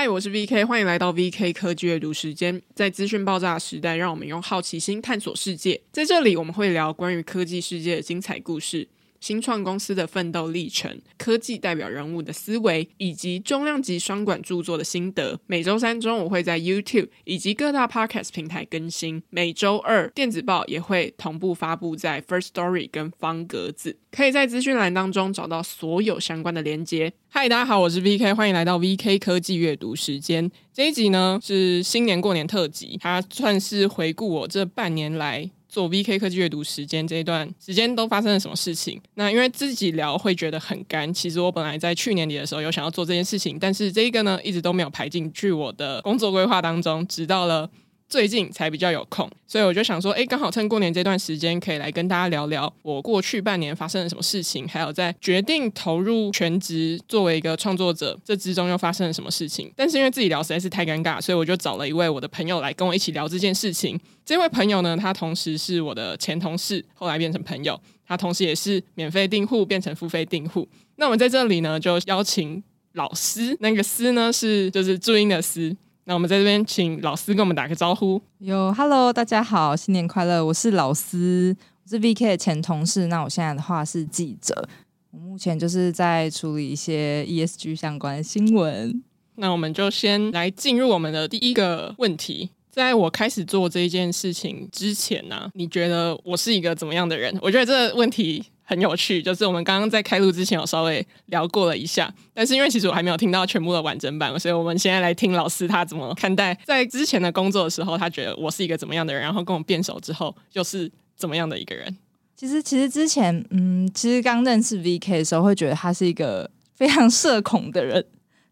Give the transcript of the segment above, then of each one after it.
嗨，我是 VK，欢迎来到 VK 科技阅读时间。在资讯爆炸的时代，让我们用好奇心探索世界。在这里，我们会聊关于科技世界的精彩故事。新创公司的奋斗历程、科技代表人物的思维，以及重量级双管著作的心得。每周三中午会在 YouTube 以及各大 Podcast 平台更新。每周二电子报也会同步发布在 First Story 跟方格子，可以在资讯栏当中找到所有相关的连接。嗨，大家好，我是 VK，欢迎来到 VK 科技阅读时间。这一集呢是新年过年特辑，它算是回顾我这半年来。做 VK 科技阅读时间这一段时间都发生了什么事情？那因为自己聊会觉得很干。其实我本来在去年底的时候有想要做这件事情，但是这一个呢一直都没有排进去我的工作规划当中，直到了。最近才比较有空，所以我就想说，哎，刚好趁过年这段时间，可以来跟大家聊聊我过去半年发生了什么事情，还有在决定投入全职作为一个创作者这之中又发生了什么事情。但是因为自己聊实在是太尴尬，所以我就找了一位我的朋友来跟我一起聊这件事情。这位朋友呢，他同时是我的前同事，后来变成朋友，他同时也是免费订户变成付费订户。那我们在这里呢，就邀请老师，那个师呢是就是注音的师。那我们在这边请老师跟我们打个招呼。哟，Hello，大家好，新年快乐！我是老师，我是 VK 的前同事。那我现在的话是记者，我目前就是在处理一些 ESG 相关的新闻。那我们就先来进入我们的第一个问题。在我开始做这一件事情之前呢、你觉得我是一个怎么样的人？我觉得这个问题。很有趣，就是我们刚刚在开录之前有稍微聊过了一下，但是因为其实我还没有听到全部的完整版，所以我们现在来听老师他怎么看待在之前的工作的时候，他觉得我是一个怎么样的人，然后跟我变熟之后又是怎么样的一个人。其实，其实之前，嗯，其实刚认识 VK 的时候，会觉得他是一个非常 社恐的人，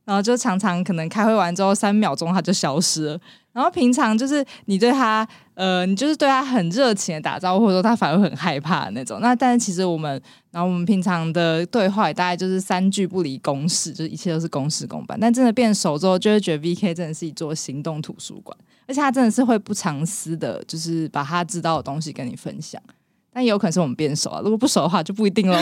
然后就常常可能开会完之后三秒钟他就消失了。然后平常就是你对他，呃，你就是对他很热情的打招呼，或者说他反而很害怕的那种。那但是其实我们，然后我们平常的对话也大概就是三句不离公事，就是一切都是公事公办。但真的变熟之后，就会觉得 VK 真的是一座行动图书馆，而且他真的是会不藏私的，就是把他知道的东西跟你分享。但也有可能是我们变熟啊，如果不熟的话就不一定喽。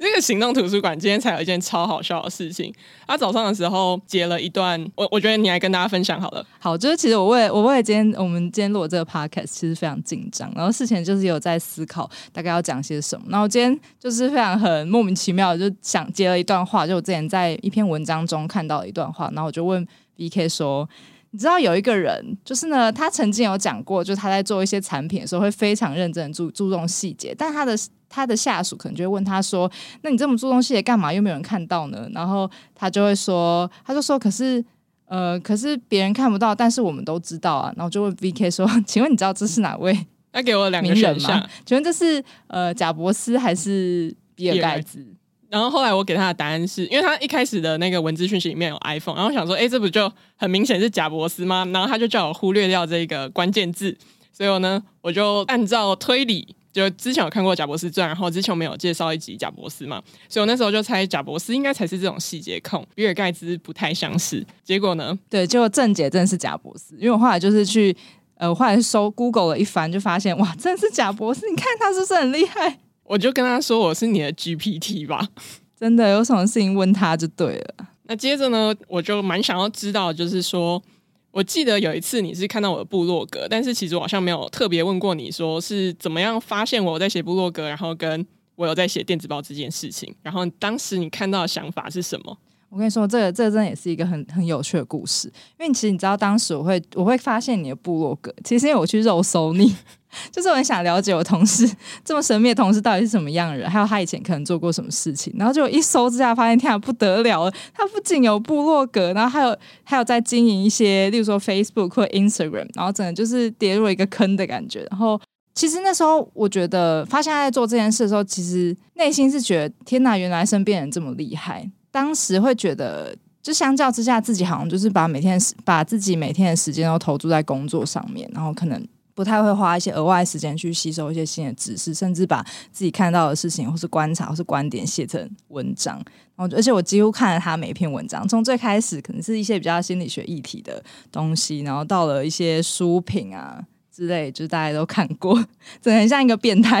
这个行动图书馆今天才有一件超好笑的事情。他早上的时候截了一段，我我觉得你来跟大家分享好了。好，就是其实我为我为了今天我们今天录这个 podcast，其实非常紧张。然后事前就是有在思考大概要讲些什么。然后今天就是非常很莫名其妙就想截了一段话，就我之前在一篇文章中看到一段话。然后我就问 B K 说。你知道有一个人，就是呢，他曾经有讲过，就是他在做一些产品的时候会非常认真注注重细节，但他的他的下属可能就会问他说：“那你这么注重细节干嘛？又没有人看到呢？”然后他就会说：“他就说，可是呃，可是别人看不到，但是我们都知道啊。”然后就问 VK 说：“ 请问你知道这是哪位？他给我两个选项，请问这是呃贾伯斯还是比尔盖茨？”然后后来我给他的答案是，因为他一开始的那个文字讯息里面有 iPhone，然后想说，哎，这不就很明显是贾伯斯吗？然后他就叫我忽略掉这个关键字，所以我呢，我就按照推理，就之前有看过贾伯斯传，然后之前我们有介绍一集贾伯斯嘛，所以我那时候就猜贾伯斯应该才是这种细节控，比尔盖茨不太相似。结果呢，对，结果正解真的是贾伯斯，因为我后来就是去，呃，我后来搜 Google 了一番，就发现哇，真的是贾伯斯，你看他是不是很厉害？我就跟他说，我是你的 GPT 吧，真的有什么事情问他就对了。那接着呢，我就蛮想要知道，就是说，我记得有一次你是看到我的部落格，但是其实我好像没有特别问过你说是怎么样发现我在写部落格，然后跟我有在写电子报这件事情，然后当时你看到的想法是什么？我跟你说，这个这个真的也是一个很很有趣的故事，因为其实你知道，当时我会我会发现你的部落格，其实因为我去肉搜你。就是我很想了解我同事 这么神秘的同事到底是什么样的人，还有他以前可能做过什么事情。然后就一搜之下，发现天啊不得了，他不仅有部落格，然后还有还有在经营一些，例如说 Facebook 或 Instagram，然后整个就是跌入一个坑的感觉。然后其实那时候我觉得发现他在做这件事的时候，其实内心是觉得天哪，原来身边人这么厉害。当时会觉得，就相较之下，自己好像就是把每天把自己每天的时间都投注在工作上面，然后可能。不太会花一些额外时间去吸收一些新的知识，甚至把自己看到的事情或是观察或是观点写成文章。然后，而且我几乎看了他每一篇文章，从最开始可能是一些比较心理学议题的东西，然后到了一些书评啊之类，就是大家都看过，真的很像一个变态。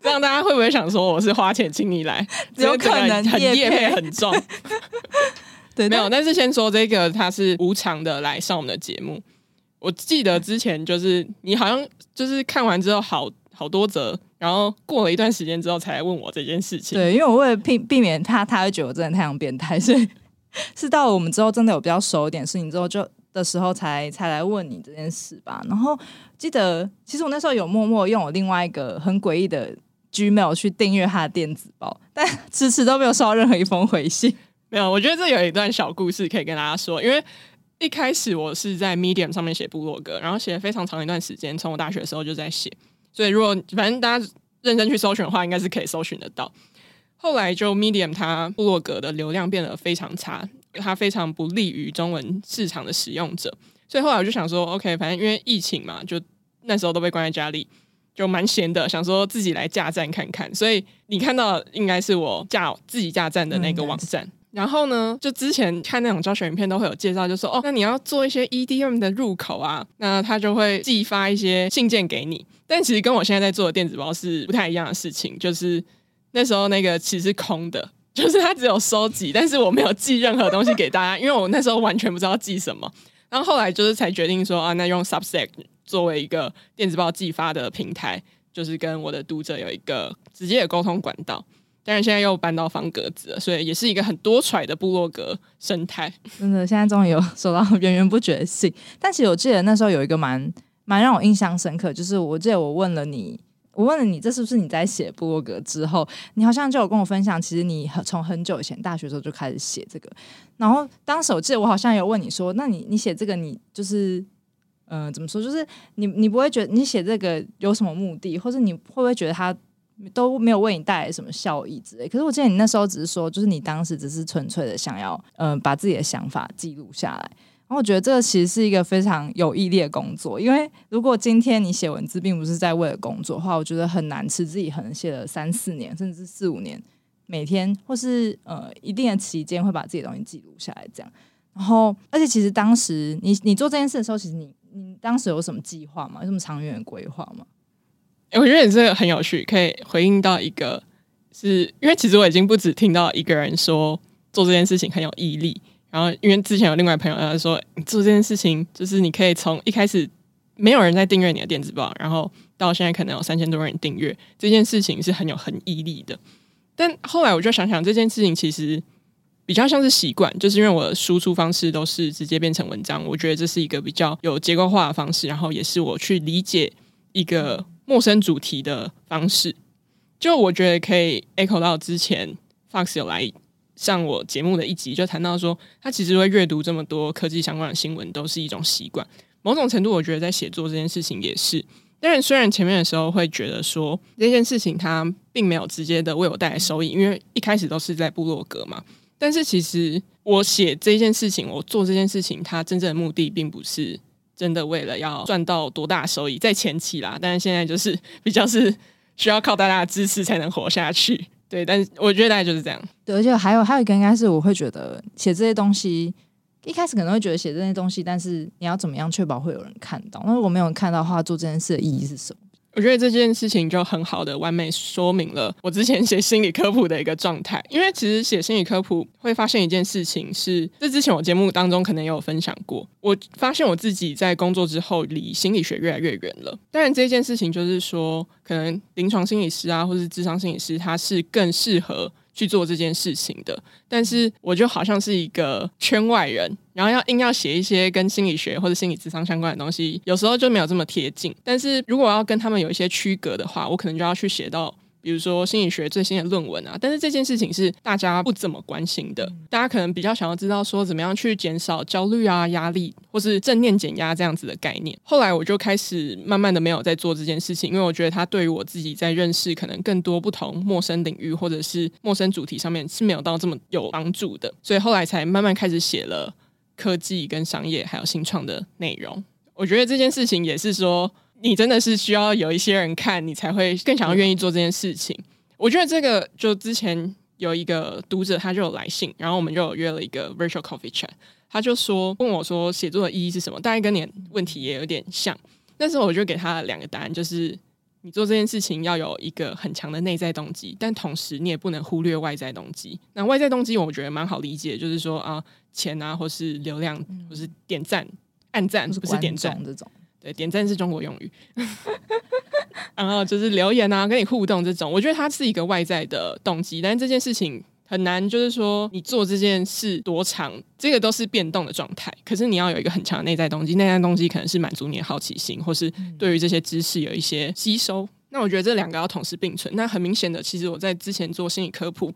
这样大家会不会想说我是花钱请你来？有可能很业配很重。对，没有。但是先说这个，他是无偿的来上我们的节目。我记得之前就是你好像就是看完之后好好多则，然后过了一段时间之后才来问我这件事情。对，因为我为了避避免他，他会觉得我真的太像变态，所以 是到我们之后真的有比较熟一点事情之后就的时候才才来问你这件事吧。然后记得其实我那时候有默默用我另外一个很诡异的 Gmail 去订阅他的电子报，但迟迟都没有收到任何一封回信。没有，我觉得这有一段小故事可以跟大家说，因为。一开始我是在 Medium 上面写部落格，然后写了非常长一段时间，从我大学的时候就在写，所以如果反正大家认真去搜寻的话，应该是可以搜寻得到。后来就 Medium 它部落格的流量变得非常差，它非常不利于中文市场的使用者，所以后来我就想说，OK，反正因为疫情嘛，就那时候都被关在家里，就蛮闲的，想说自己来架站看看。所以你看到应该是我架自己架站的那个网站。嗯然后呢，就之前看那种教学影片都会有介绍，就说哦，那你要做一些 EDM 的入口啊，那他就会寄发一些信件给你。但其实跟我现在在做的电子包是不太一样的事情，就是那时候那个其实是空的，就是他只有收集，但是我没有寄任何东西给大家，因为我那时候完全不知道寄什么。然后后来就是才决定说啊，那用 Substack 作为一个电子报寄发的平台，就是跟我的读者有一个直接的沟通管道。但是现在又搬到方格子了，所以也是一个很多彩的部落格生态。真的，现在终于有 收到源源不绝的信。但其实我记得那时候有一个蛮蛮让我印象深刻，就是我记得我问了你，我问了你，这是不是你在写部落格之后，你好像就有跟我分享，其实你从很久以前大学时候就开始写这个。然后当时我记得我好像有问你说，那你你写这个，你就是嗯、呃，怎么说？就是你你不会觉得你写这个有什么目的，或者你会不会觉得它？都没有为你带来什么效益之类。可是我记得你那时候只是说，就是你当时只是纯粹的想要，嗯、呃，把自己的想法记录下来。然后我觉得这个其实是一个非常有毅力的工作，因为如果今天你写文字并不是在为了工作的话，我觉得很难持之以恒写了三四年，甚至是四五年，每天或是呃一定的期间会把自己的东西记录下来这样。然后，而且其实当时你你做这件事的时候，其实你你当时有什么计划吗？有什么长远的规划吗？我觉得你这个很有趣，可以回应到一个是，因为其实我已经不止听到一个人说做这件事情很有毅力，然后因为之前有另外朋友他说，做这件事情就是你可以从一开始没有人在订阅你的电子报，然后到现在可能有三千多人订阅，这件事情是很有很毅力的。但后来我就想想，这件事情其实比较像是习惯，就是因为我的输出方式都是直接变成文章，我觉得这是一个比较有结构化的方式，然后也是我去理解一个。陌生主题的方式，就我觉得可以 echo 到之前 Fox 有来上我节目的一集，就谈到说，他其实会阅读这么多科技相关的新闻，都是一种习惯。某种程度，我觉得在写作这件事情也是。但是，虽然前面的时候会觉得说这件事情它并没有直接的为我带来收益，因为一开始都是在部落格嘛。但是，其实我写这件事情，我做这件事情，它真正的目的并不是。真的为了要赚到多大收益，在前期啦，但是现在就是比较是需要靠大家的支持才能活下去。对，但是我觉得大概就是这样。对，而且还有还有一个应该是我会觉得写这些东西，一开始可能会觉得写这些东西，但是你要怎么样确保会有人看到？那如果没有人看到的话，做这件事的意义是什么？我觉得这件事情就很好的完美说明了我之前写心理科普的一个状态。因为其实写心理科普会发现一件事情是，这之前我节目当中可能也有分享过。我发现我自己在工作之后离心理学越来越远了。当然，这件事情就是说，可能临床心理师啊，或是智商心理师，他是更适合。去做这件事情的，但是我就好像是一个圈外人，然后要硬要写一些跟心理学或者心理智商相关的东西，有时候就没有这么贴近。但是如果要跟他们有一些区隔的话，我可能就要去写到。比如说心理学最新的论文啊，但是这件事情是大家不怎么关心的。大家可能比较想要知道说怎么样去减少焦虑啊、压力，或是正念减压这样子的概念。后来我就开始慢慢的没有在做这件事情，因为我觉得它对于我自己在认识可能更多不同陌生领域或者是陌生主题上面是没有到这么有帮助的。所以后来才慢慢开始写了科技跟商业还有新创的内容。我觉得这件事情也是说。你真的是需要有一些人看你才会更想要愿意做这件事情。我觉得这个就之前有一个读者他就有来信，然后我们就有约了一个 virtual coffee chat，他就说问我说写作的意义是什么？大概跟你问题也有点像。那时候我就给他两个答案，就是你做这件事情要有一个很强的内在动机，但同时你也不能忽略外在动机。那外在动机我觉得蛮好理解，就是说啊，钱啊，或是流量，或是点赞、按赞，不是点赞这种。对，点赞是中国用语。然后就是留言啊，跟你互动这种，我觉得它是一个外在的动机，但是这件事情。很难，就是说你做这件事多长，这个都是变动的状态。可是你要有一个很强的内在动机，内在动机可能是满足你的好奇心，或是对于这些知识有一些吸收。嗯、那我觉得这两个要同时并存。那很明显的，其实我在之前做心理科普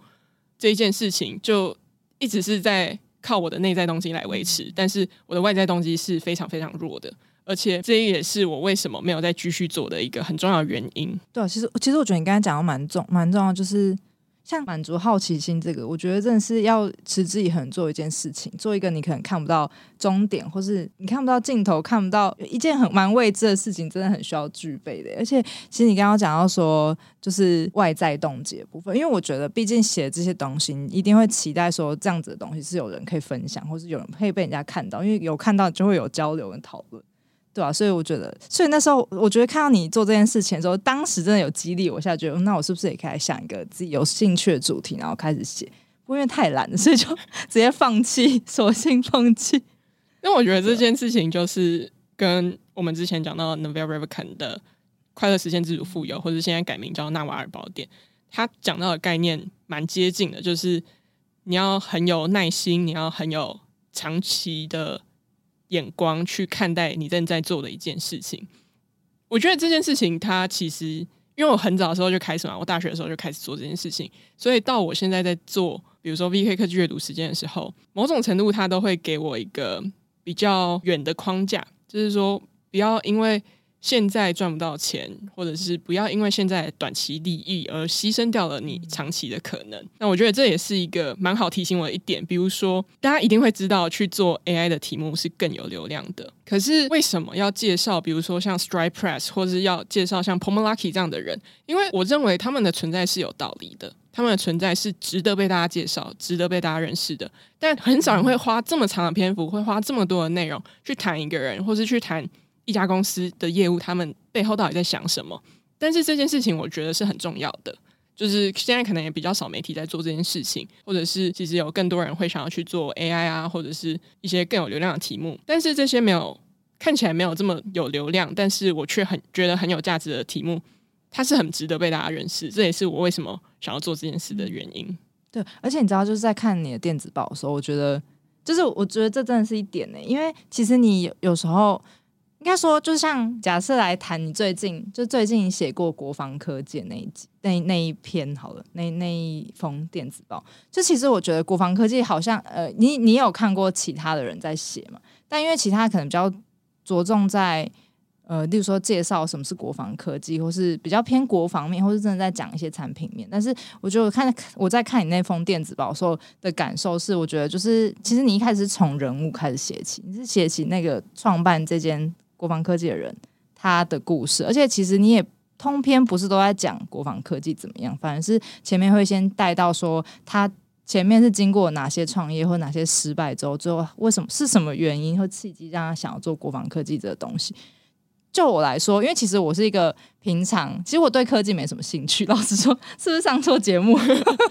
这一件事情，就一直是在靠我的内在动机来维持，但是我的外在动机是非常非常弱的，而且这也是我为什么没有再继续做的一个很重要的原因。对，其实其实我觉得你刚才讲的蛮重蛮重要，就是。像满足好奇心这个，我觉得真的是要持之以恒做一件事情，做一个你可能看不到终点，或是你看不到尽头，看不到一件很蛮未知的事情，真的很需要具备的。而且，其实你刚刚讲到说，就是外在动机的部分，因为我觉得，毕竟写这些东西，你一定会期待说，这样子的东西是有人可以分享，或是有人可以被人家看到，因为有看到就会有交流跟讨论。对啊，所以我觉得，所以那时候我觉得看到你做这件事情的时候，当时真的有激励我一下，觉得那我是不是也可以想一个自己有兴趣的主题，然后开始写？不过因为太懒了，所以就 直接放弃，索性放弃。因为我觉得这件事情就是跟我们之前讲到 Naval Ravikant 的快乐实现自主富有，或者现在改名叫纳瓦尔宝典，他讲到的概念蛮接近的，就是你要很有耐心，你要很有长期的。眼光去看待你正在做的一件事情，我觉得这件事情它其实，因为我很早的时候就开始嘛，我大学的时候就开始做这件事情，所以到我现在在做，比如说 VK 科技阅读时间的时候，某种程度它都会给我一个比较远的框架，就是说不要因为。现在赚不到钱，或者是不要因为现在短期利益而牺牲掉了你长期的可能。那我觉得这也是一个蛮好提醒我的一点。比如说，大家一定会知道去做 AI 的题目是更有流量的。可是为什么要介绍？比如说像 StridePress，或者是要介绍像 Pomology 这样的人？因为我认为他们的存在是有道理的，他们的存在是值得被大家介绍、值得被大家认识的。但很少人会花这么长的篇幅，会花这么多的内容去谈一个人，或是去谈。一家公司的业务，他们背后到底在想什么？但是这件事情，我觉得是很重要的。就是现在可能也比较少媒体在做这件事情，或者是其实有更多人会想要去做 AI 啊，或者是一些更有流量的题目。但是这些没有看起来没有这么有流量，但是我却很觉得很有价值的题目，它是很值得被大家认识。这也是我为什么想要做这件事的原因。对，而且你知道，就是在看你的电子报的时候，我觉得，就是我觉得这真的是一点呢，因为其实你有时候。应该说，就像假设来谈你最近就最近写过国防科技那一集那那一篇好了，那那一封电子报，就其实我觉得国防科技好像呃，你你有看过其他的人在写嘛？但因为其他可能比较着重在呃，例如说介绍什么是国防科技，或是比较偏国防面，或是真的在讲一些产品面。但是我觉得我看我在看你那封电子报的时候的感受是，我觉得就是其实你一开始是从人物开始写起，你是写起那个创办这间。国防科技的人，他的故事，而且其实你也通篇不是都在讲国防科技怎么样，反而是前面会先带到说他前面是经过哪些创业或哪些失败之后，最后为什么是什么原因或契机让他想要做国防科技这个东西。就我来说，因为其实我是一个平常，其实我对科技没什么兴趣。老实说，是不是上错节目？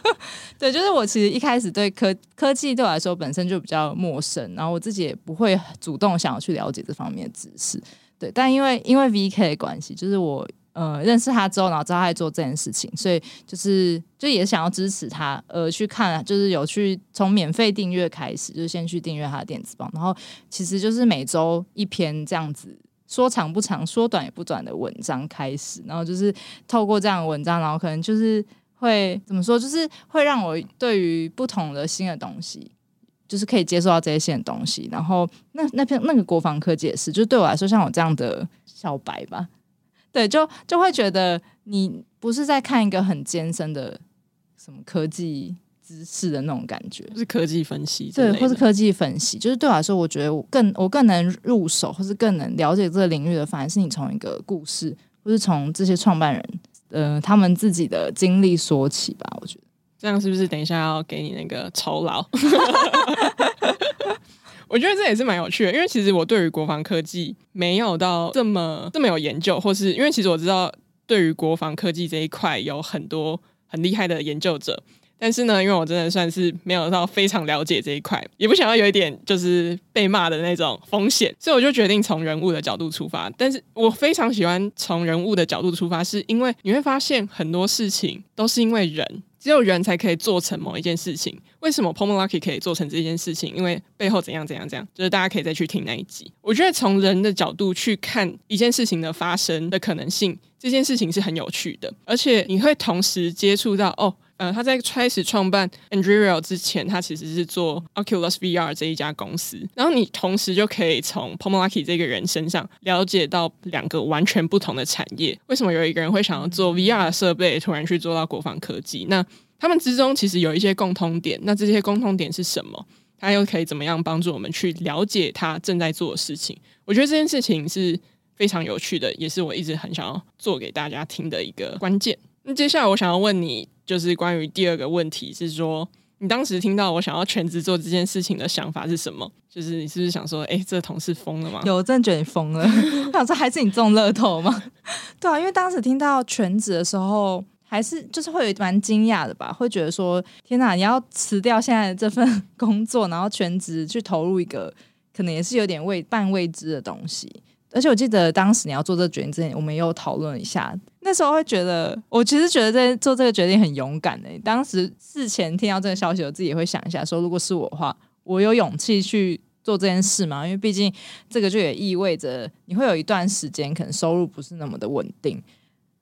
对，就是我其实一开始对科科技对我来说本身就比较陌生，然后我自己也不会主动想要去了解这方面的知识。对，但因为因为 VK 的关系，就是我呃认识他之后，然后知道他在做这件事情，所以就是就也想要支持他，呃，去看，就是有去从免费订阅开始，就是先去订阅他的电子报，然后其实就是每周一篇这样子。说长不长，说短也不短的文章开始，然后就是透过这样的文章，然后可能就是会怎么说，就是会让我对于不同的新的东西，就是可以接受到这些新的东西。然后那那篇那个国防科技也是，就对我来说，像我这样的小白吧，对，就就会觉得你不是在看一个很艰深的什么科技。知识的那种感觉，是科技分析，对，或是科技分析，就是对我来说，我觉得我更我更能入手，或是更能了解这个领域的，反而是你从一个故事，或是从这些创办人，呃，他们自己的经历说起吧。我觉得这样是不是等一下要给你那个酬劳？我觉得这也是蛮有趣的，因为其实我对于国防科技没有到这么这么有研究，或是因为其实我知道。对于国防科技这一块有很多很厉害的研究者。但是呢，因为我真的算是没有到非常了解这一块，也不想要有一点就是被骂的那种风险，所以我就决定从人物的角度出发。但是我非常喜欢从人物的角度出发，是因为你会发现很多事情都是因为人。只有人才可以做成某一件事情。为什么 Pomology 可以做成这件事情？因为背后怎样怎样怎样，就是大家可以再去听那一集。我觉得从人的角度去看一件事情的发生的可能性，这件事情是很有趣的，而且你会同时接触到哦。呃，他在开始创办 Anduril 之前，他其实是做 Oculus VR 这一家公司。然后你同时就可以从 Pomolaki 这个人身上了解到两个完全不同的产业。为什么有一个人会想要做 VR 设备，突然去做到国防科技？那他们之中其实有一些共通点。那这些共通点是什么？他又可以怎么样帮助我们去了解他正在做的事情？我觉得这件事情是非常有趣的，也是我一直很想要做给大家听的一个关键。那接下来我想要问你。就是关于第二个问题是说，你当时听到我想要全职做这件事情的想法是什么？就是你是不是想说，哎、这同事疯了吗？有，我真的觉得你疯了。我想说，还是你中乐透吗？对啊，因为当时听到全职的时候，还是就是会蛮惊讶的吧，会觉得说，天哪，你要辞掉现在这份 工作，然后全职去投入一个可能也是有点未半未知的东西。而且我记得当时你要做这个决定之前，我们又讨论一下。那时候会觉得，我其实觉得在做这个决定很勇敢诶。当时事前听到这个消息，我自己也会想一下，说如果是我的话，我有勇气去做这件事吗？因为毕竟这个就也意味着你会有一段时间可能收入不是那么的稳定，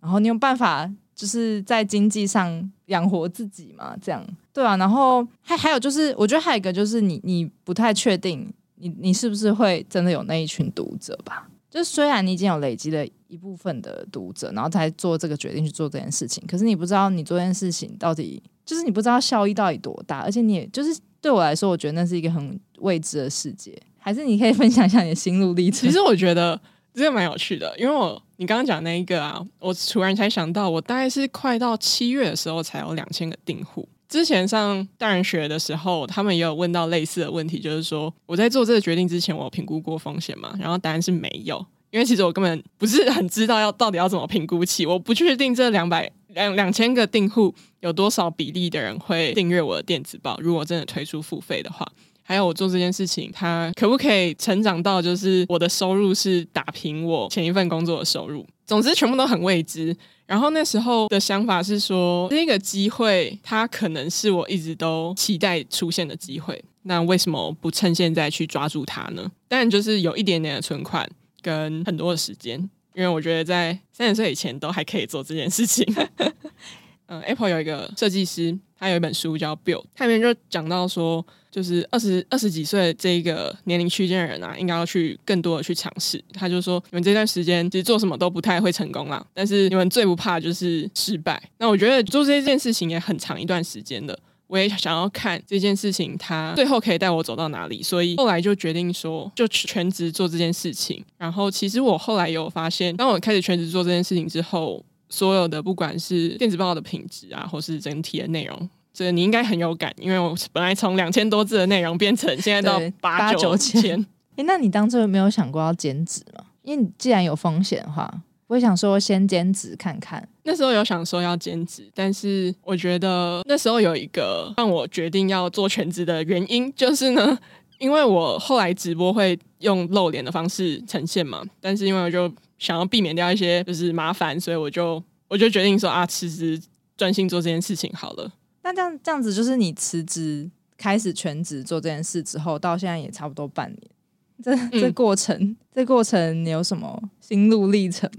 然后你有办法就是在经济上养活自己嘛？这样对啊。然后还还有就是，我觉得还有一个就是你你不太确定你你是不是会真的有那一群读者吧？就虽然你已经有累积了一部分的读者，然后才做这个决定去做这件事情，可是你不知道你做这件事情到底就是你不知道效益到底多大，而且你也就是对我来说，我觉得那是一个很未知的世界。还是你可以分享一下你的心路历程？其实我觉得这个蛮有趣的，因为我你刚刚讲那一个啊，我突然才想到，我大概是快到七月的时候才有两千个订户。之前上大人学的时候，他们也有问到类似的问题，就是说我在做这个决定之前，我有评估过风险吗？然后答案是没有，因为其实我根本不是很知道要到底要怎么评估起，我不确定这两百两两千个订户有多少比例的人会订阅我的电子报，如果真的推出付费的话，还有我做这件事情，它可不可以成长到就是我的收入是打平我前一份工作的收入？总之，全部都很未知。然后那时候的想法是说，这个机会它可能是我一直都期待出现的机会。那为什么不趁现在去抓住它呢？但就是有一点点的存款跟很多的时间，因为我觉得在三十岁以前都还可以做这件事情。嗯，Apple 有一个设计师，他有一本书叫《Build》，他里面就讲到说。就是二十二十几岁这一个年龄区间的人啊，应该要去更多的去尝试。他就说，你们这段时间其实做什么都不太会成功啦，但是你们最不怕就是失败。那我觉得做这件事情也很长一段时间的，我也想要看这件事情它最后可以带我走到哪里，所以后来就决定说，就全职做这件事情。然后其实我后来有发现，当我开始全职做这件事情之后，所有的不管是电子报的品质啊，或是整体的内容。这个你应该很有感，因为我本来从两千多字的内容变成现在到八九千。哎，那你当初有没有想过要兼职吗？因为你既然有风险的话，我也想说先兼职看看。那时候有想说要兼职，但是我觉得那时候有一个让我决定要做全职的原因，就是呢，因为我后来直播会用露脸的方式呈现嘛，但是因为我就想要避免掉一些就是麻烦，所以我就我就决定说啊，辞职专心做这件事情好了。那这样这样子，就是你辞职开始全职做这件事之后，到现在也差不多半年。这这过程，嗯、这过程你有什么心路历程？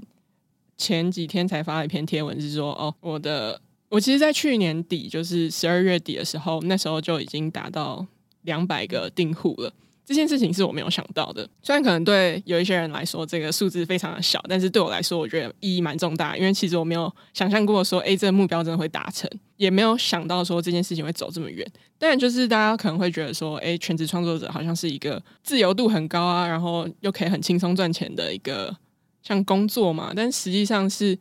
前几天才发了一篇贴文，是说哦，我的我其实，在去年底，就是十二月底的时候，那时候就已经达到两百个订户了。这件事情是我没有想到的，虽然可能对有一些人来说这个数字非常的小，但是对我来说，我觉得意义蛮重大。因为其实我没有想象过说，哎，这个目标真的会达成，也没有想到说这件事情会走这么远。当然，就是大家可能会觉得说，哎，全职创作者好像是一个自由度很高啊，然后又可以很轻松赚钱的一个像工作嘛。但实际上是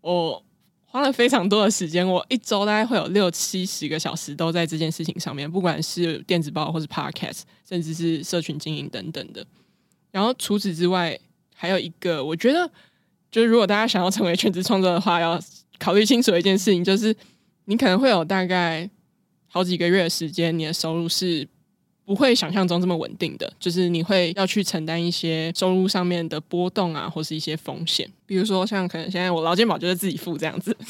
我。花了非常多的时间，我一周大概会有六七十个小时都在这件事情上面，不管是电子报或是 Podcast，甚至是社群经营等等的。然后除此之外，还有一个我觉得就是如果大家想要成为全职创作的话，要考虑清楚一件事情，就是你可能会有大概好几个月的时间，你的收入是不会想象中这么稳定的，就是你会要去承担一些收入上面的波动啊，或是一些风险，比如说像可能现在我劳健保就是自己付这样子。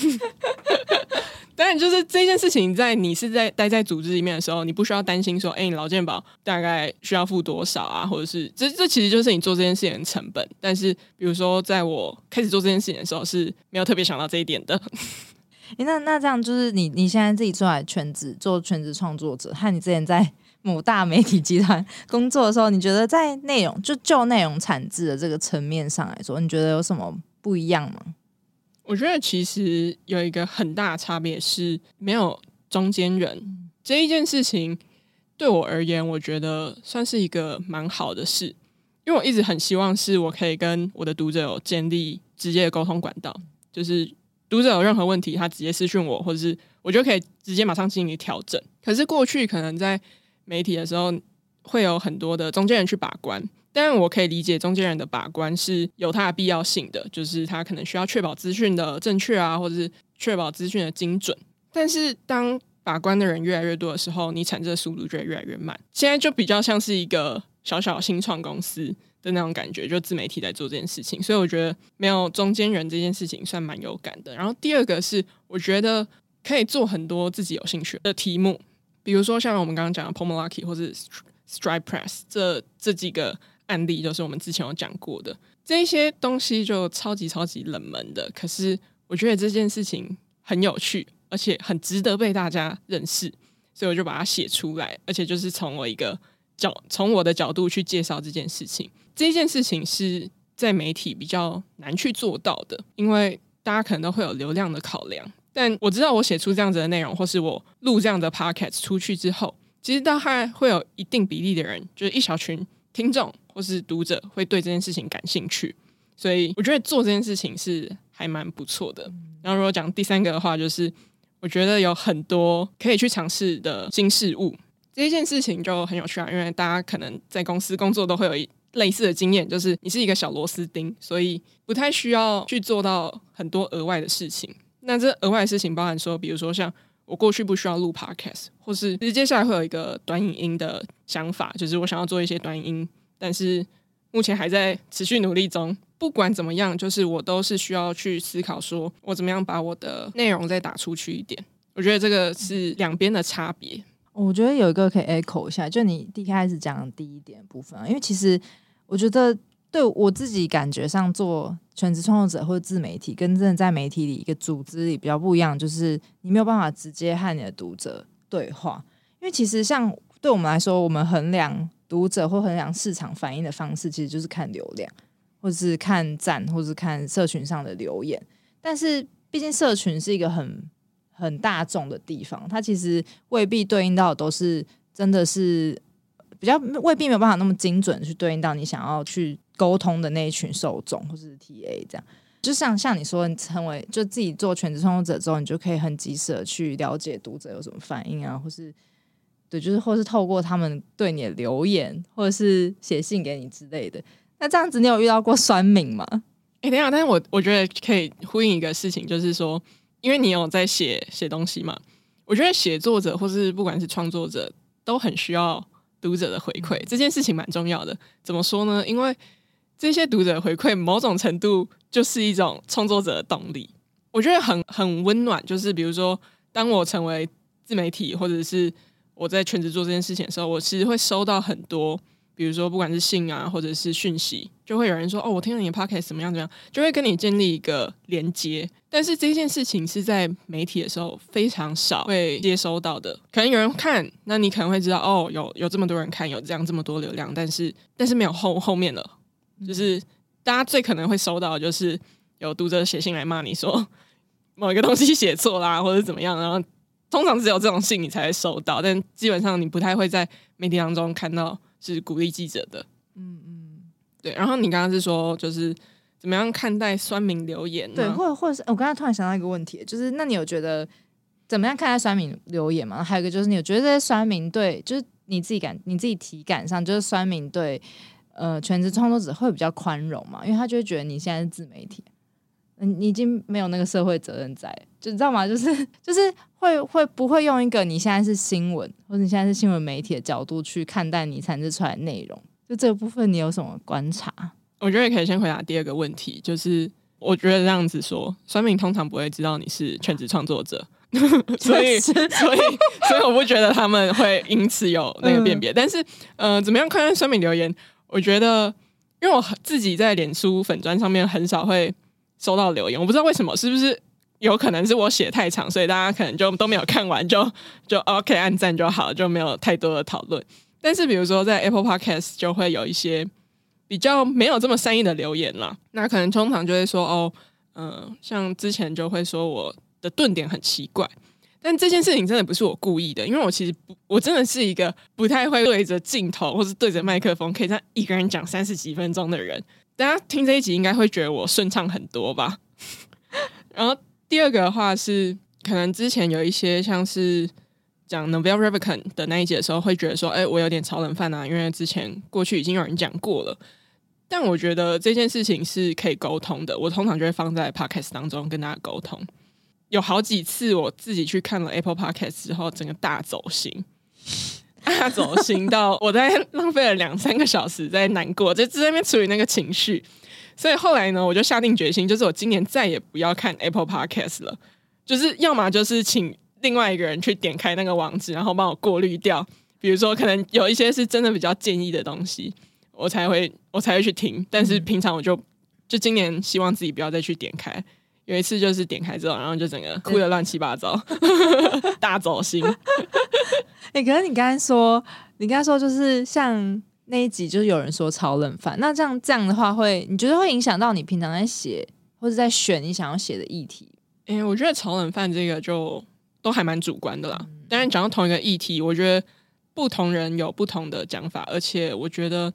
当然，就是这件事情，在你是在待在组织里面的时候，你不需要担心说，哎、你劳健保大概需要付多少啊，或者是这这其实就是你做这件事情的成本。但是，比如说，在我开始做这件事情的时候，是没有特别想到这一点的。欸、那那这样就是你你现在自己出来全职做全职创作者，和你之前在某大媒体集团工作的时候，你觉得在内容就就内容产制的这个层面上来说，你觉得有什么不一样吗？我觉得其实有一个很大的差别是没有中间人这一件事情，对我而言，我觉得算是一个蛮好的事，因为我一直很希望是我可以跟我的读者有建立直接的沟通管道，就是读者有任何问题，他直接私讯我，或者是我就可以直接马上进行调整。可是过去可能在媒体的时候，会有很多的中间人去把关。但我可以理解中间人的把关是有它的必要性的，就是他可能需要确保资讯的正确啊，或者是确保资讯的精准。但是当把关的人越来越多的时候，你产生的速度就会越来越慢。现在就比较像是一个小小新创公司的那种感觉，就自媒体在做这件事情，所以我觉得没有中间人这件事情算蛮有感的。然后第二个是，我觉得可以做很多自己有兴趣的题目，比如说像我们刚刚讲的 POMO LUCKY 或是 Stripe Press 这这几个。案例就是我们之前有讲过的这些东西，就超级超级冷门的。可是我觉得这件事情很有趣，而且很值得被大家认识，所以我就把它写出来。而且就是从我一个角，从我的角度去介绍这件事情。这件事情是在媒体比较难去做到的，因为大家可能都会有流量的考量。但我知道，我写出这样子的内容，或是我录这样的 podcast 出去之后，其实大概会有一定比例的人，就是一小群听众。或是读者会对这件事情感兴趣，所以我觉得做这件事情是还蛮不错的。然后如果讲第三个的话，就是我觉得有很多可以去尝试的新事物，这件事情就很有趣啊。因为大家可能在公司工作都会有一类似的经验，就是你是一个小螺丝钉，所以不太需要去做到很多额外的事情。那这额外的事情包含说，比如说像我过去不需要录 podcast，或是其实接下来会有一个短影音的想法，就是我想要做一些短影音。但是目前还在持续努力中。不管怎么样，就是我都是需要去思考，说我怎么样把我的内容再打出去一点。我觉得这个是两边的差别。我觉得有一个可以 echo 一下，就你第一开始讲第一点部分，因为其实我觉得对我自己感觉上做全职创作者或者自媒体，跟真的在媒体里一个组织里比较不一样，就是你没有办法直接和你的读者对话。因为其实像对我们来说，我们衡量。读者或衡量市场反应的方式，其实就是看流量，或者是看赞，或者是看社群上的留言。但是，毕竟社群是一个很很大众的地方，它其实未必对应到都是真的是比较未必没有办法那么精准去对应到你想要去沟通的那一群受众，或是 TA 这样。就像像你说，你成为就自己做全职创作者之后，你就可以很及时的去了解读者有什么反应啊，或是。对，就是或是透过他们对你的留言，或者是写信给你之类的。那这样子，你有遇到过酸民吗？哎，等一下，但是我我觉得可以呼应一个事情，就是说，因为你有在写写东西嘛，我觉得写作者或是不管是创作者，都很需要读者的回馈，这件事情蛮重要的。怎么说呢？因为这些读者回馈，某种程度就是一种创作者的动力。我觉得很很温暖，就是比如说，当我成为自媒体，或者是我在全职做这件事情的时候，我其实会收到很多，比如说不管是信啊，或者是讯息，就会有人说：“哦，我听了你的 podcast 怎么样？怎么样？”就会跟你建立一个连接。但是这件事情是在媒体的时候非常少会接收到的。可能有人看，那你可能会知道，哦，有有这么多人看，有这样这么多流量，但是但是没有后后面了。就是大家最可能会收到的就是有读者写信来骂你说 某一个东西写错啦，或者怎么样，然后。通常只有这种信你才会收到，但基本上你不太会在媒体当中看到是鼓励记者的。嗯嗯，对。然后你刚刚是说，就是怎么样看待酸民留言？对，或者或者是我刚才突然想到一个问题，就是那你有觉得怎么样看待酸民留言吗？还有一个就是你有觉得这些酸民对，就是你自己感你自己体感上，就是酸民对呃全职创作者会比较宽容嘛？因为他就会觉得你现在是自媒体。你已经没有那个社会责任在，就你知道吗？就是 就是会会不会用一个你现在是新闻，或者你现在是新闻媒体的角度去看待你产生出来的内容？就这个部分，你有什么观察？我觉得可以先回答第二个问题，就是我觉得这样子说，酸民通常不会知道你是全职创作者，所以所以所以我不觉得他们会因此有那个辨别。嗯、但是呃，怎么样看待酸民留言？我觉得。因为我自己在脸书粉砖上面很少会收到留言，我不知道为什么，是不是有可能是我写太长，所以大家可能就都没有看完，就就 OK 按赞就好，就没有太多的讨论。但是比如说在 Apple Podcast 就会有一些比较没有这么善意的留言了，那可能通常就会说哦，嗯、像之前就会说我的顿点很奇怪。但这件事情真的不是我故意的，因为我其实不，我真的是一个不太会对着镜头或是对着麦克风可以这样一个人讲三十几分钟的人。大家听这一集应该会觉得我顺畅很多吧。然后第二个的话是，可能之前有一些像是讲 Novel Ravikant 的那一集的时候，会觉得说，哎，我有点炒冷饭啊，因为之前过去已经有人讲过了。但我觉得这件事情是可以沟通的，我通常就会放在 Podcast 当中跟大家沟通。有好几次我自己去看了 Apple Podcast 之后，整个大走心，大 走心到我在浪费了两三个小时在难过，就在那边处理那个情绪。所以后来呢，我就下定决心，就是我今年再也不要看 Apple Podcast 了，就是要么就是请另外一个人去点开那个网址，然后帮我过滤掉，比如说可能有一些是真的比较建议的东西，我才会我才会去听。但是平常我就就今年希望自己不要再去点开。有一次就是点开之后，然后就整个哭的乱七八糟，大走心。哎、欸，可是你刚才说，你刚才说就是像那一集，就是有人说炒冷饭，那这样这样的话会，会你觉得会影响到你平常在写或者在选你想要写的议题？哎、欸，我觉得炒冷饭这个就都还蛮主观的啦。当然讲到同一个议题，我觉得不同人有不同的讲法，而且我觉得，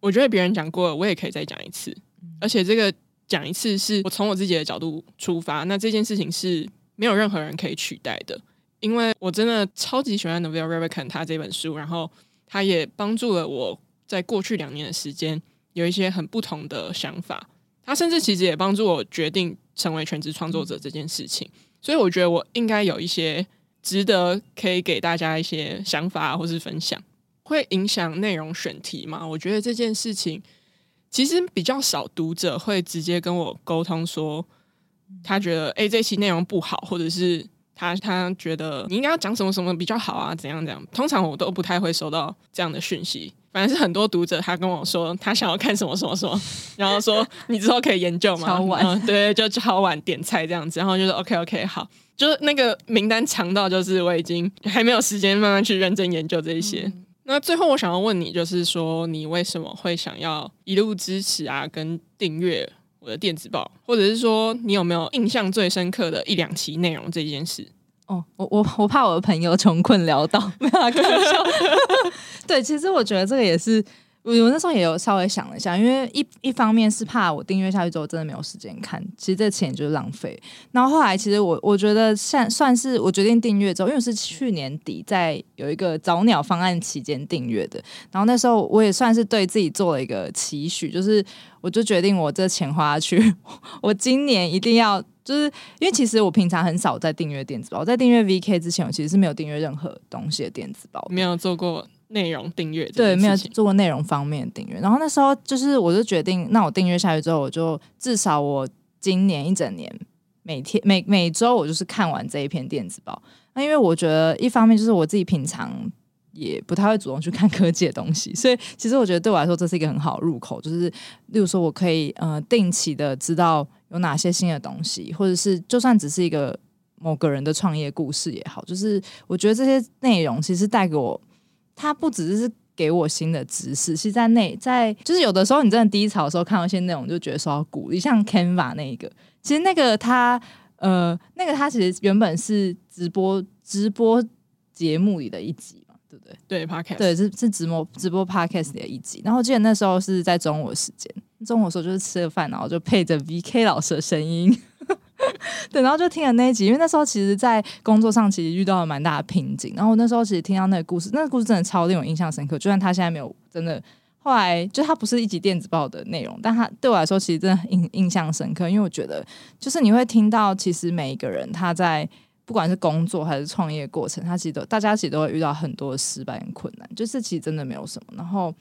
我觉得别人讲过了，我也可以再讲一次，而且这个。讲一次是我从我自己的角度出发，那这件事情是没有任何人可以取代的，因为我真的超级喜欢 Naval Ravikant 他这本书，然后他也帮助了我在过去两年的时间有一些很不同的想法，他甚至其实也帮助我决定成为全职创作者这件事情，所以我觉得我应该有一些值得可以给大家一些想法或是分享，会影响内容选题吗？我觉得这件事情。其实比较少读者会直接跟我沟通说，他觉得诶这期内容不好，或者是他他觉得你应该要讲什么什么比较好啊，怎样怎样。通常我都不太会收到这样的讯息，反正是很多读者他跟我说他想要看什么什么什么，然后说你之后可以研究吗？嗯，对，就超晚点菜这样子，然后就说 OK OK 好，就是那个名单长到就是我已经还没有时间慢慢去认真研究这一些。嗯那最后我想要问你，就是说你为什么会想要一路支持啊，跟订阅我的电子报，或者是说你有没有印象最深刻的一两期内容这件事？哦，我我我怕我的朋友穷困潦倒，没有开玩笑。对，其实我觉得这个也是。我我那时候也有稍微想了一下，因为一一方面是怕我订阅下去之后真的没有时间看，其实这钱就是浪费。然后后来其实我我觉得算算是我决定订阅之后，因为是去年底在有一个早鸟方案期间订阅的，然后那时候我也算是对自己做了一个期许，就是我就决定我这钱花下去，我今年一定要就是因为其实我平常很少在订阅电子报，在订阅 VK 之前，我其实是没有订阅任何东西的电子报，没有做过。内容订阅对，没有做过内容方面的订阅。然后那时候就是，我就决定，那我订阅下去之后，我就至少我今年一整年每天每每周我就是看完这一篇电子报。那因为我觉得一方面就是我自己平常也不太会主动去看科技的东西，所以其实我觉得对我来说这是一个很好的入口。就是例如说我可以呃定期的知道有哪些新的东西，或者是就算只是一个某个人的创业故事也好，就是我觉得这些内容其实带给我。它不只是给我新的知识，其实在内在就是有的时候你真的低潮的时候看到一些内容，就觉得说要鼓励，像 Canva 那一个，其实那个它呃那个它其实原本是直播直播节目里的一集嘛，对不对？对，Podcast 对是是直播直播 Podcast 里的一集。然后我记得那时候是在中午的时间，中午的时候就是吃了饭，然后就配着 VK 老师的声音。对，然后就听了那一集，因为那时候其实，在工作上其实遇到了蛮大的瓶颈。然后那时候其实听到那个故事，那个故事真的超令我印象深刻。就算他现在没有真的后来就他不是一集电子报的内容，但他对我来说其实真的印印象深刻，因为我觉得就是你会听到，其实每一个人他在不管是工作还是创业过程，他其实都大家其实都会遇到很多失败跟困难，就是其实真的没有什么。然后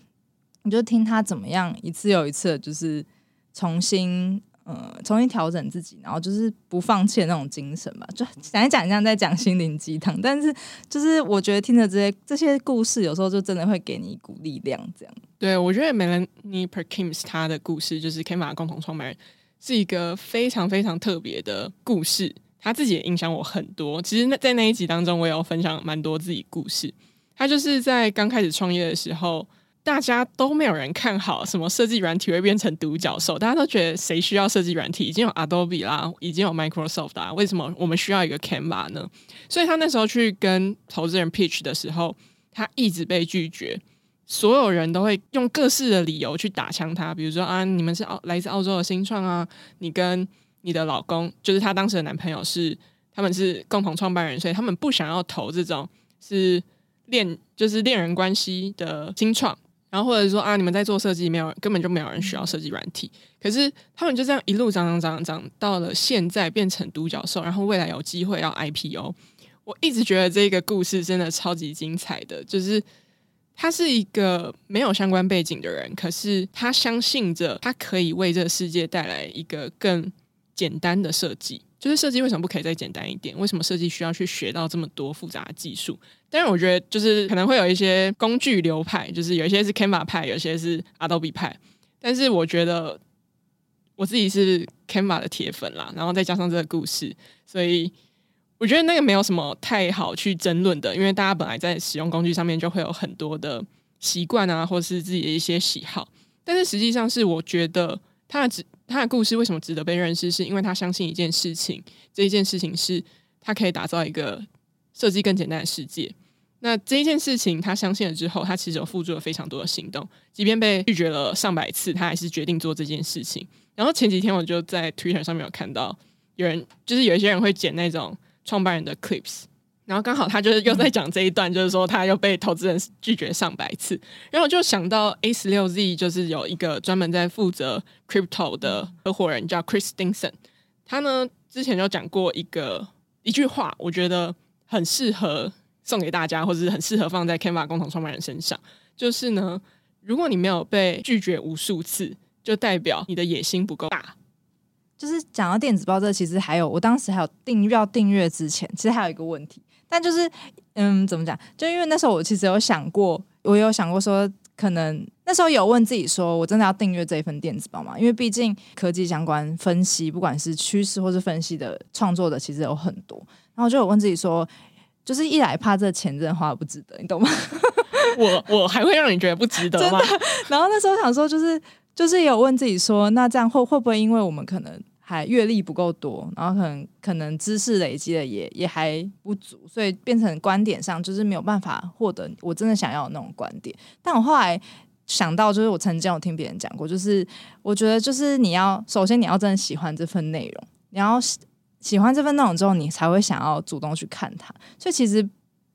你就听他怎么样一次又一次，就是重新。呃，重新调整自己，然后就是不放弃的那种精神吧。就讲一讲，像在讲心灵鸡汤，但是就是我觉得听着这些这些故事，有时候就真的会给你一股力量。这样，对我觉得 Melanie Perkins 他的故事，就是 Canva 共同创办人，是一个非常非常特别的故事。他自己也影响我很多。其实那在那一集当中，我也有分享蛮多自己故事。他就是在刚开始创业的时候。大家都没有人看好什么设计软体会变成独角兽，大家都觉得谁需要设计软体？已经有 Adobe 啦，已经有 Microsoft 啦，为什么我们需要一个 Canva 呢？所以他那时候去跟投资人 pitch 的时候，他一直被拒绝，所有人都会用各式的理由去打枪他，比如说啊，你们是澳来自澳洲的新创啊，你跟你的老公就是他当时的男朋友是他们是共同创办人，所以他们不想要投这种是恋就是恋人关系的新创。然后或者说啊，你们在做设计，没有根本就没有人需要设计软体。可是他们就这样一路涨涨涨涨，到了现在变成独角兽，然后未来有机会要 IPO。我一直觉得这个故事真的超级精彩的，就是他是一个没有相关背景的人，可是他相信着他可以为这个世界带来一个更简单的设计。就是设计为什么不可以再简单一点？为什么设计需要去学到这么多复杂的技术？但是我觉得，就是可能会有一些工具流派，就是有一些是 Canva 派，有些是 Adobe 派。但是我觉得我自己是 Canva 的铁粉啦，然后再加上这个故事，所以我觉得那个没有什么太好去争论的，因为大家本来在使用工具上面就会有很多的习惯啊，或是自己的一些喜好。但是实际上是我觉得它的只。他的故事为什么值得被认识？是因为他相信一件事情，这一件事情是他可以打造一个设计更简单的世界。那这一件事情他相信了之后，他其实有付出了非常多的行动，即便被拒绝了上百次，他还是决定做这件事情。然后前几天我就在 Twitter 上面有看到有人，就是有一些人会剪那种创办人的 clips。然后刚好他就是又在讲这一段，就是说他又被投资人拒绝上百次，然后我就想到 A 十六 Z 就是有一个专门在负责 crypto 的合伙人叫 Chris Dinson，他呢之前就讲过一个一句话，我觉得很适合送给大家，或者是很适合放在 Canva 共同创办人身上，就是呢，如果你没有被拒绝无数次，就代表你的野心不够大。就是讲到电子报这，其实还有我当时还有订要订阅之前，其实还有一个问题。但就是，嗯，怎么讲？就因为那时候我其实有想过，我有想过说，可能那时候有问自己说，我真的要订阅这一份电子报吗？因为毕竟科技相关分析，不管是趋势或是分析的创作的，其实有很多。然后就有问自己说，就是一来怕这钱真的花不值得，你懂吗？我我还会让你觉得不值得吗？然后那时候想说，就是就是有问自己说，那这样会会不会因为我们可能。还阅历不够多，然后可能可能知识累积的也也还不足，所以变成观点上就是没有办法获得我真的想要的那种观点。但我后来想到，就是我曾经有听别人讲过，就是我觉得就是你要首先你要真的喜欢这份内容，你要喜欢这份内容之后，你才会想要主动去看它。所以其实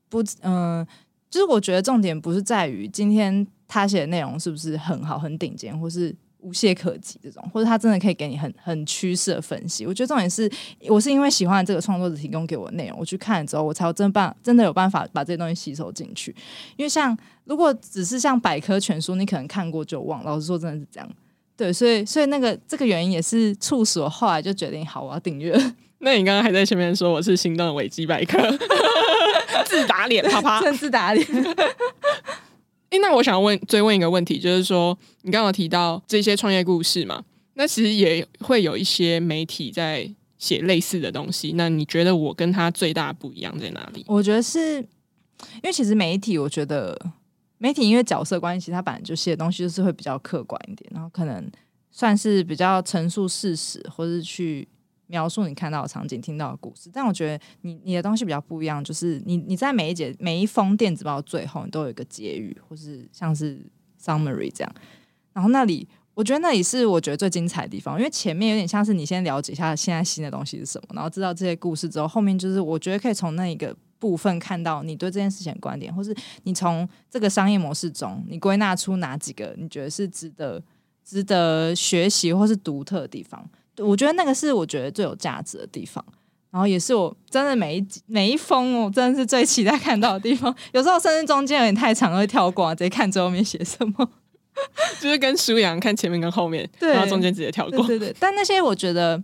不嗯、就是我觉得重点不是在于今天他写的内容是不是很好、很顶尖，或是。无懈可击这种，或者他真的可以给你很很趋势的分析。我觉得重点是，我是因为喜欢这个创作者提供给我的内容，我去看了之后，我才有真办真的有办法把这些东西吸收进去。因为像如果只是像百科全书，你可能看过就忘。老实说，真的是这样。对，所以所以那个这个原因也是促使我后来就决定，好，我要订阅。那你刚刚还在前面说我是心动的维基百科，自打脸，啪啪，真自打脸。诶，那我想问，追问一个问题，就是说，你刚刚提到这些创业故事嘛？那其实也会有一些媒体在写类似的东西。那你觉得我跟他最大不一样在哪里？我觉得是因为其实媒体，我觉得媒体因为角色关系，他本来就写的东西就是会比较客观一点，然后可能算是比较陈述事实，或是去。描述你看到的场景、听到的故事，但我觉得你你的东西比较不一样，就是你你在每一节每一封电子报最后，你都有一个结语，或是像是 summary 这样。然后那里，我觉得那里是我觉得最精彩的地方，因为前面有点像是你先了解一下现在新的东西是什么，然后知道这些故事之后，后面就是我觉得可以从那一个部分看到你对这件事情的观点，或是你从这个商业模式中，你归纳出哪几个你觉得是值得值得学习或是独特的地方？我觉得那个是我觉得最有价值的地方，然后也是我真的每一每一封我真的是最期待看到的地方。有时候甚至中间有点太长，会跳过，直接看最后面写什么，就是跟书一样，看前面跟后面，对，然后中间直接跳过。对对对，但那些我觉得，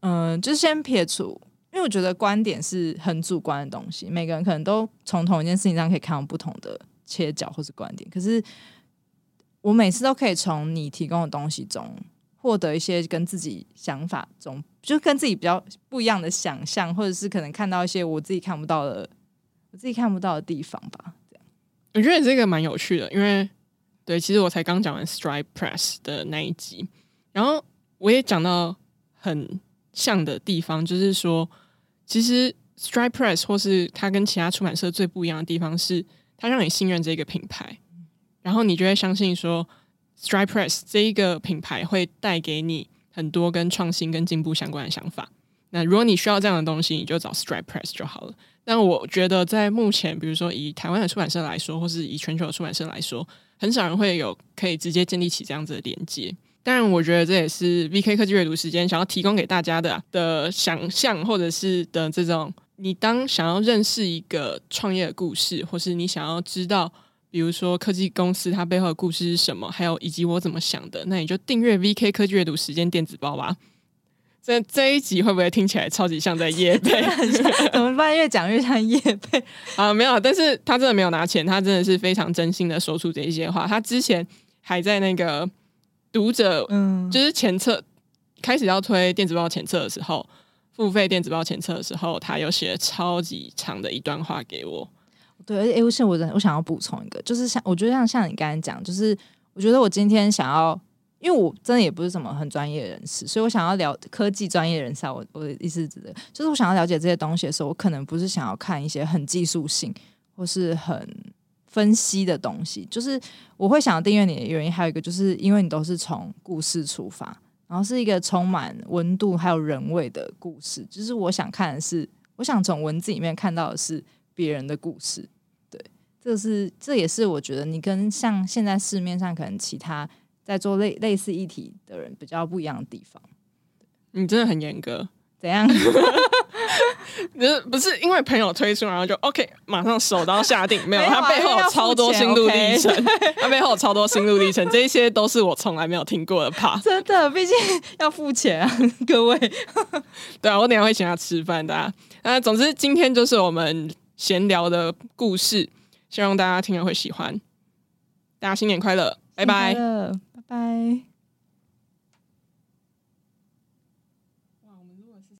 嗯、呃，就是先撇除。因为我觉得观点是很主观的东西，每个人可能都从同一件事情上可以看到不同的切角或是观点。可是我每次都可以从你提供的东西中获得一些跟自己想法中，就跟自己比较不一样的想象，或者是可能看到一些我自己看不到的、我自己看不到的地方吧。这样，我觉得这个蛮有趣的，因为对，其实我才刚讲完 Stripe Press 的那一集，然后我也讲到很像的地方，就是说。其实，Stripe Press 或是它跟其他出版社最不一样的地方是，它让你信任这个品牌，然后你就会相信说，Stripe Press 这一个品牌会带给你很多跟创新跟进步相关的想法。那如果你需要这样的东西，你就找 Stripe Press 就好了。但我觉得在目前，比如说以台湾的出版社来说，或是以全球的出版社来说，很少人会有可以直接建立起这样子的连接。当然，我觉得这也是 VK 科技阅读时间想要提供给大家的、的想象，或者是的这种，你当想要认识一个创业的故事，或是你想要知道，比如说科技公司它背后的故事是什么，还有以及我怎么想的，那你就订阅 VK 科技阅读时间电子报吧。这这一集会不会听起来超级像在夜配？怎么办？越讲越像夜配 啊！没有，但是他真的没有拿钱，他真的是非常真心的说出这一些话。他之前还在那个。读者，嗯，就是前测开始要推电子报前测的时候，付费电子报前测的时候，他有写了超级长的一段话给我。对，而且，我想，我我想要补充一个，就是像我觉得像像你刚才讲，就是我觉得我今天想要，因为我真的也不是什么很专业人士，所以我想要聊科技专业人士。我我的意思指的，就是我想要了解这些东西的时候，我可能不是想要看一些很技术性或是很。分析的东西，就是我会想要订阅你的原因，还有一个就是因为你都是从故事出发，然后是一个充满温度还有人味的故事。就是我想看的是，我想从文字里面看到的是别人的故事。对，这是这也是我觉得你跟像现在市面上可能其他在做类类似议题的人比较不一样的地方。你真的很严格，怎样？不是不是因为朋友推出，然后就 OK，马上手刀下定。没有，他背后有超多心路历程，他背后有超多心路历程，这一些都是我从来没有听过的。怕真的，毕竟要付钱啊，各位。对啊，我等下会请他吃饭的。那总之，今天就是我们闲聊的故事，希望大家听了会喜欢。大家新年快乐，拜拜，拜拜。